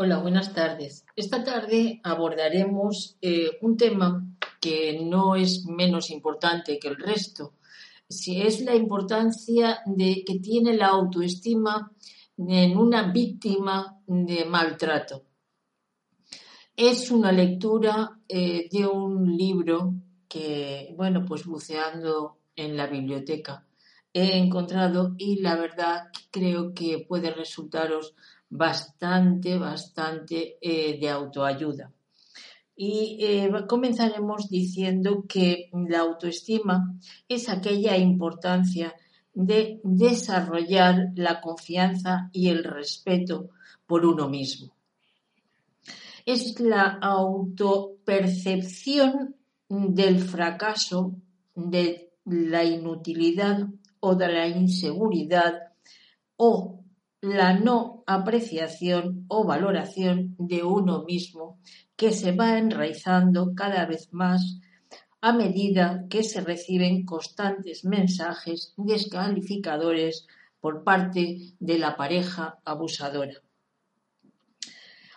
Hola, buenas tardes. Esta tarde abordaremos eh, un tema que no es menos importante que el resto, es la importancia de que tiene la autoestima en una víctima de maltrato. Es una lectura eh, de un libro que, bueno, pues buceando en la biblioteca he encontrado y la verdad creo que puede resultaros bastante, bastante eh, de autoayuda. Y eh, comenzaremos diciendo que la autoestima es aquella importancia de desarrollar la confianza y el respeto por uno mismo. Es la autopercepción del fracaso, de la inutilidad o de la inseguridad o la no apreciación o valoración de uno mismo que se va enraizando cada vez más a medida que se reciben constantes mensajes descalificadores por parte de la pareja abusadora.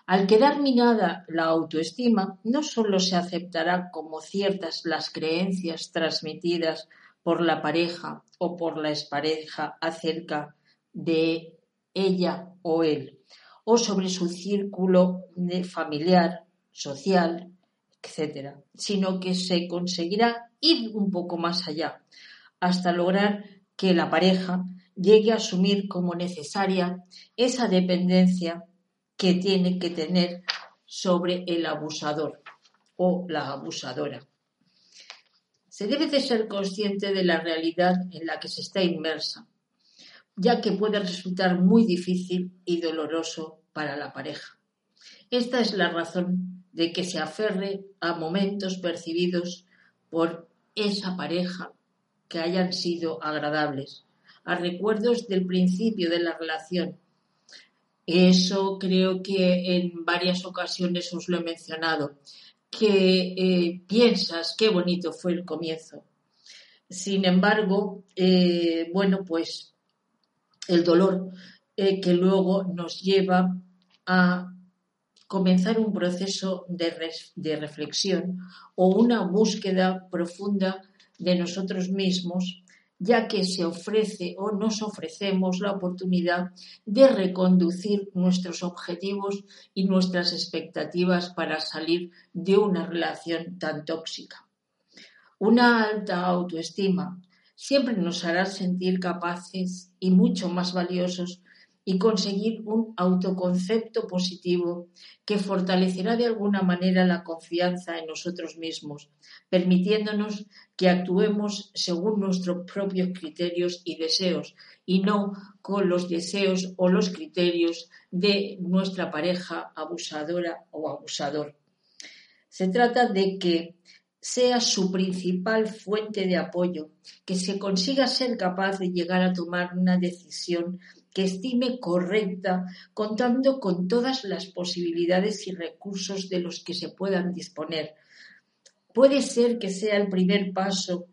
Al quedar minada la autoestima, no solo se aceptará como ciertas las creencias transmitidas por la pareja o por la expareja acerca de ella o él, o sobre su círculo familiar, social, etc., sino que se conseguirá ir un poco más allá, hasta lograr que la pareja llegue a asumir como necesaria esa dependencia que tiene que tener sobre el abusador o la abusadora. Se debe de ser consciente de la realidad en la que se está inmersa ya que puede resultar muy difícil y doloroso para la pareja. Esta es la razón de que se aferre a momentos percibidos por esa pareja que hayan sido agradables, a recuerdos del principio de la relación. Eso creo que en varias ocasiones os lo he mencionado, que eh, piensas qué bonito fue el comienzo. Sin embargo, eh, bueno, pues el dolor eh, que luego nos lleva a comenzar un proceso de, reflexión o una búsqueda profunda de nosotros mismos, ya que se ofrece o nos ofrecemos la oportunidad de reconducir nuestros objetivos y nuestras expectativas para salir de una relación tan tóxica. Una alta autoestima siempre nos hará sentir capaces y mucho más valiosos y conseguir un autoconcepto positivo que fortalecerá de alguna manera la confianza en nosotros mismos, permitiéndonos que actuemos según nuestros propios criterios y deseos y no con los deseos o los criterios de nuestra pareja abusadora o abusador. Se trata de que sea su principal fuente de apoyo, que se consiga ser capaz de llegar a tomar una decisión que estime correcta, contando con todas las posibilidades y recursos de los que se puedan disponer. Puede ser que sea el primer paso,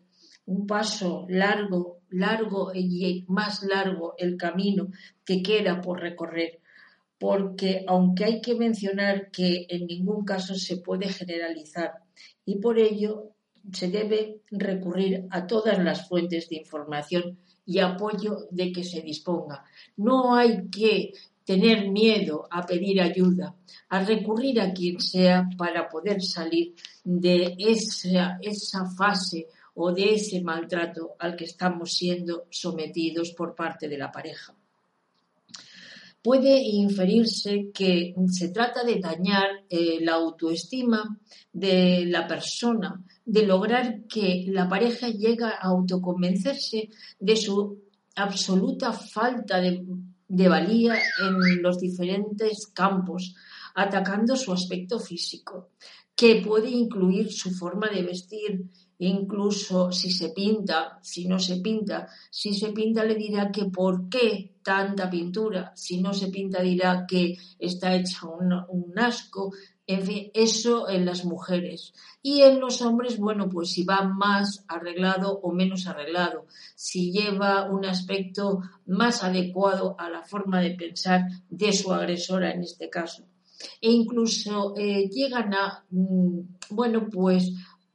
un paso largo, largo y más largo el camino que queda por recorrer, porque aunque hay que mencionar que en ningún caso se puede generalizar, y por ello se debe recurrir a todas las fuentes de información y apoyo de que se disponga. No hay que tener miedo a pedir ayuda, a recurrir a quien sea para poder salir de esa, esa fase o de ese maltrato al que estamos siendo sometidos por parte de la pareja puede inferirse que se trata de dañar eh, la autoestima de la persona, de lograr que la pareja llegue a autoconvencerse de su absoluta falta de, de valía en los diferentes campos, atacando su aspecto físico, que puede incluir su forma de vestir, incluso si se pinta, si no se pinta, si se pinta le dirá que por qué tanta pintura, si no se pinta dirá que está hecha un, asco, en fin, eso en las mujeres. Y en los hombres, bueno, pues si va más arreglado o menos arreglado, si lleva un aspecto más adecuado a la forma de pensar de su agresora en este caso. e incluso eh, llegan a, mm, bueno, pues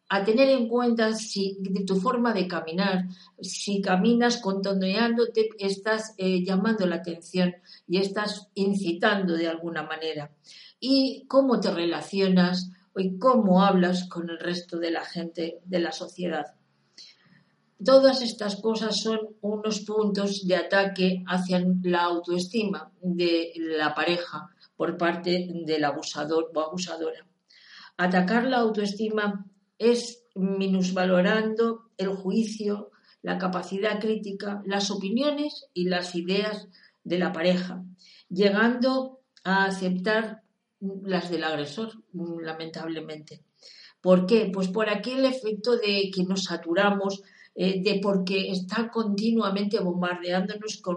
a tener en cuenta si de tu forma de caminar, si caminas contoneándote, estás eh, llamando la atención y estás incitando de alguna manera. Y cómo te relacionas y cómo hablas con el resto de la gente de la sociedad. Todas estas cosas son unos puntos de ataque hacia la autoestima de la pareja por parte del abusador o abusadora. Atacar la autoestima es minusvalorando el juicio, la capacidad crítica, las opiniones y las ideas de la pareja, llegando a aceptar las del agresor, lamentablemente. ¿Por qué? Pues por aquel efecto de que nos saturamos, eh, de porque está continuamente bombardeándonos con,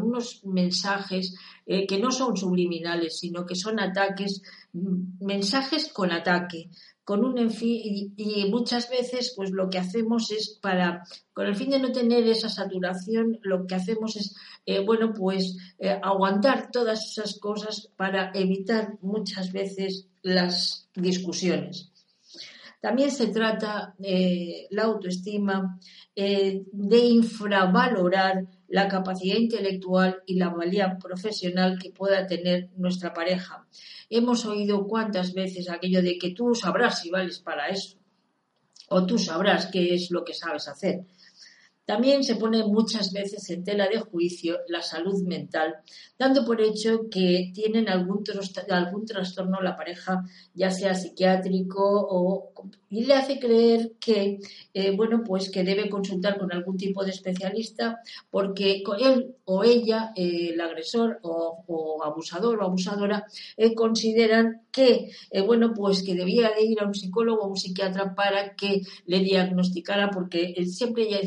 unos mensajes eh, que no son subliminales, sino que son ataques, mensajes con ataque, con un y, y, muchas veces pues lo que hacemos es para con el fin de no tener esa saturación lo que hacemos es eh, bueno pues eh, aguantar todas esas cosas para evitar muchas veces las discusiones también se trata eh, la autoestima de infravalorar la capacidad intelectual y la valía profesional que pueda tener nuestra pareja. Hemos oído cuántas veces aquello de que tú sabrás si vales para eso o tú sabrás qué es lo que sabes hacer. También se pone muchas veces en tela de juicio la salud mental, dando por hecho que tienen algún trastorno la pareja, ya sea psiquiátrico o y le hace creer que eh, bueno pues que debe consultar con algún tipo de especialista porque él o ella, eh, el agresor o, abusador o abusadora, eh, consideran que bueno pues que debía de ir a un psicólogo o un psiquiatra para que le diagnosticara porque siempre ya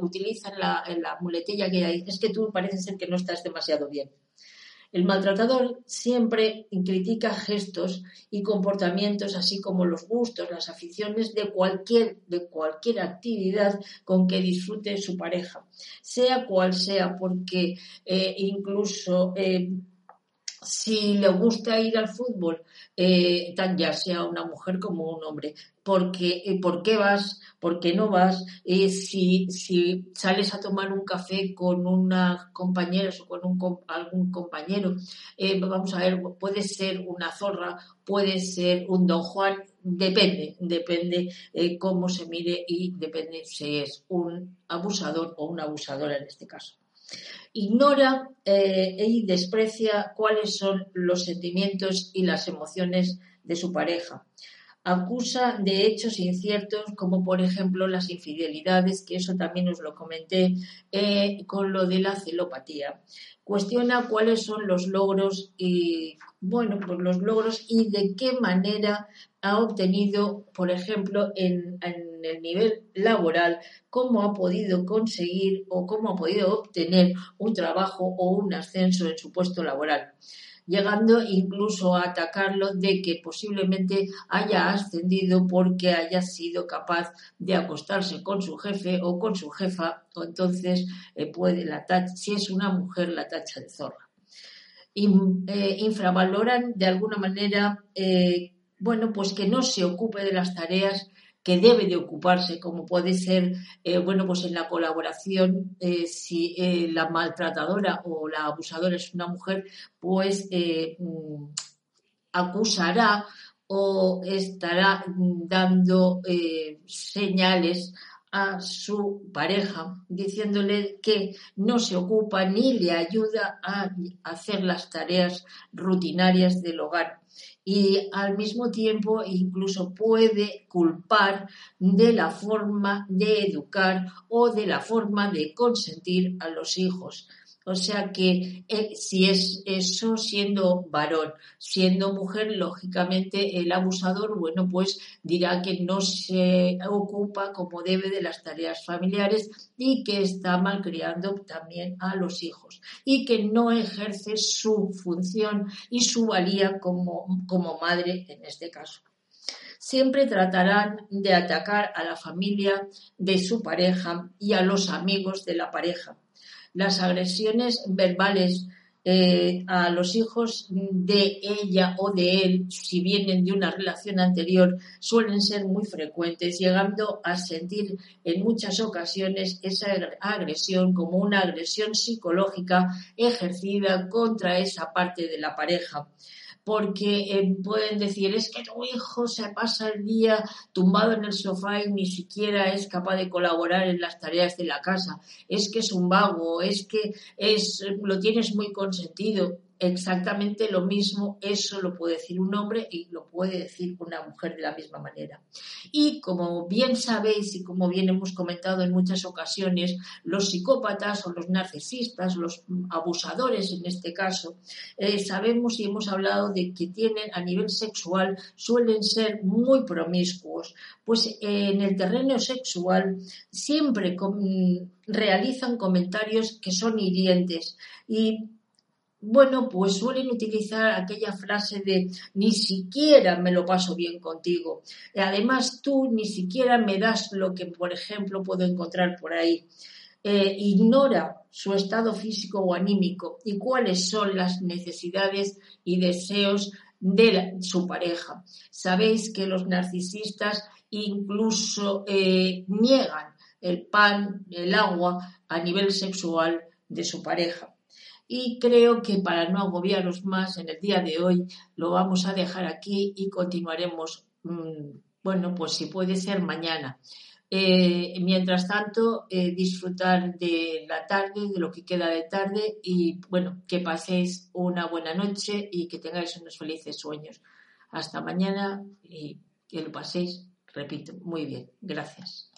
utilizan la, la muletilla que hay, es que tú parece ser que no estás demasiado bien. El maltratador siempre critica gestos y comportamientos, así como los gustos, las aficiones de cualquier, de cualquier actividad con que disfrute su pareja, sea cual sea, porque eh, incluso eh, si le gusta ir al fútbol, eh, tan ya sea una mujer como un hombre, porque, eh, ¿por qué vas? ¿Por qué no vas? Eh, si, si sales a tomar un café con una compañera o con un, algún compañero, vamos a ver, puede ser una zorra, puede ser un don Juan, depende, depende cómo se mire y depende si es un abusador o una abusadora en este caso ignora eh, y desprecia cuáles son los sentimientos y las emociones de su pareja. Acusa de hechos inciertos como por ejemplo las infidelidades, que eso también os lo comenté eh, con lo de la celopatía. Cuestiona cuáles son los logros y bueno, pues los logros y de qué manera ha obtenido, por ejemplo, en, el nivel laboral, cómo ha podido conseguir o cómo ha podido obtener un trabajo o un ascenso en su puesto laboral llegando incluso a atacarlo de que posiblemente haya ascendido porque haya sido capaz de acostarse con su jefe o con su jefa, o entonces eh, puede la si es una mujer, la tacha de zorra. Eh, infravaloran de alguna manera eh, bueno, pues que no se ocupe de las tareas que debe de ocuparse, como puede ser, eh, bueno, pues en la colaboración, eh, si eh, la maltratadora o la abusadora es una mujer, pues mm, acusará o estará dando señales a su pareja, diciéndole que no se ocupa ni le ayuda a hacer las tareas rutinarias del hogar y al mismo tiempo incluso puede culpar de la forma de educar o de la forma de consentir a los hijos. O sea que eh, si es eso siendo varón, siendo mujer, lógicamente el abusador, bueno, pues dirá que no se ocupa como debe de las tareas familiares y que está malcriando también a los hijos y que no ejerce su función y su valía como, como madre en este caso. Siempre tratarán de atacar a la familia de su pareja y a los amigos de la pareja las agresiones verbales eh, a los hijos de ella o de él, si vienen de una relación anterior, suelen ser muy frecuentes, llegando a sentir en muchas ocasiones esa agresión como una agresión psicológica ejercida contra esa parte de la pareja porque eh, pueden decir es que tu hijo se pasa el día tumbado en el sofá y ni siquiera es capaz de colaborar en las tareas de la casa, es que es un vago, es que es lo tienes muy consentido exactamente lo mismo, eso lo puede decir un hombre y lo puede decir una mujer de la misma manera. Y como bien sabéis y como bien hemos comentado en muchas ocasiones, los psicópatas o los narcisistas, los abusadores en este caso, eh, sabemos y hemos hablado de que tienen a nivel sexual, suelen ser muy promiscuos, pues eh, en el terreno sexual siempre realizan comentarios que son hirientes y bueno, pues suelen utilizar aquella frase de ni siquiera me lo paso bien contigo. Además, tú ni siquiera me das lo que, por ejemplo, puedo encontrar por ahí. Eh, ignora su estado físico o anímico y cuáles son las necesidades y deseos de su pareja. Sabéis que los narcisistas incluso eh, niegan el pan, el agua a nivel sexual de su pareja. Y creo que para no agobiaros más en el día de hoy, lo vamos a dejar aquí y continuaremos, mm, bueno, pues si puede ser mañana. Eh, mientras tanto, eh, disfrutar de la tarde, de lo que queda de tarde y bueno, que paséis una buena noche y que tengáis unos felices sueños. Hasta mañana y que lo paséis, repito, muy bien. Gracias.